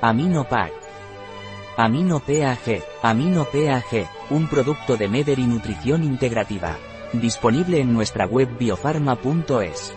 Amino Pack. Amino PAG. Amino PAG, un producto de Meder y Nutrición Integrativa. Disponible en nuestra web biofarma.es.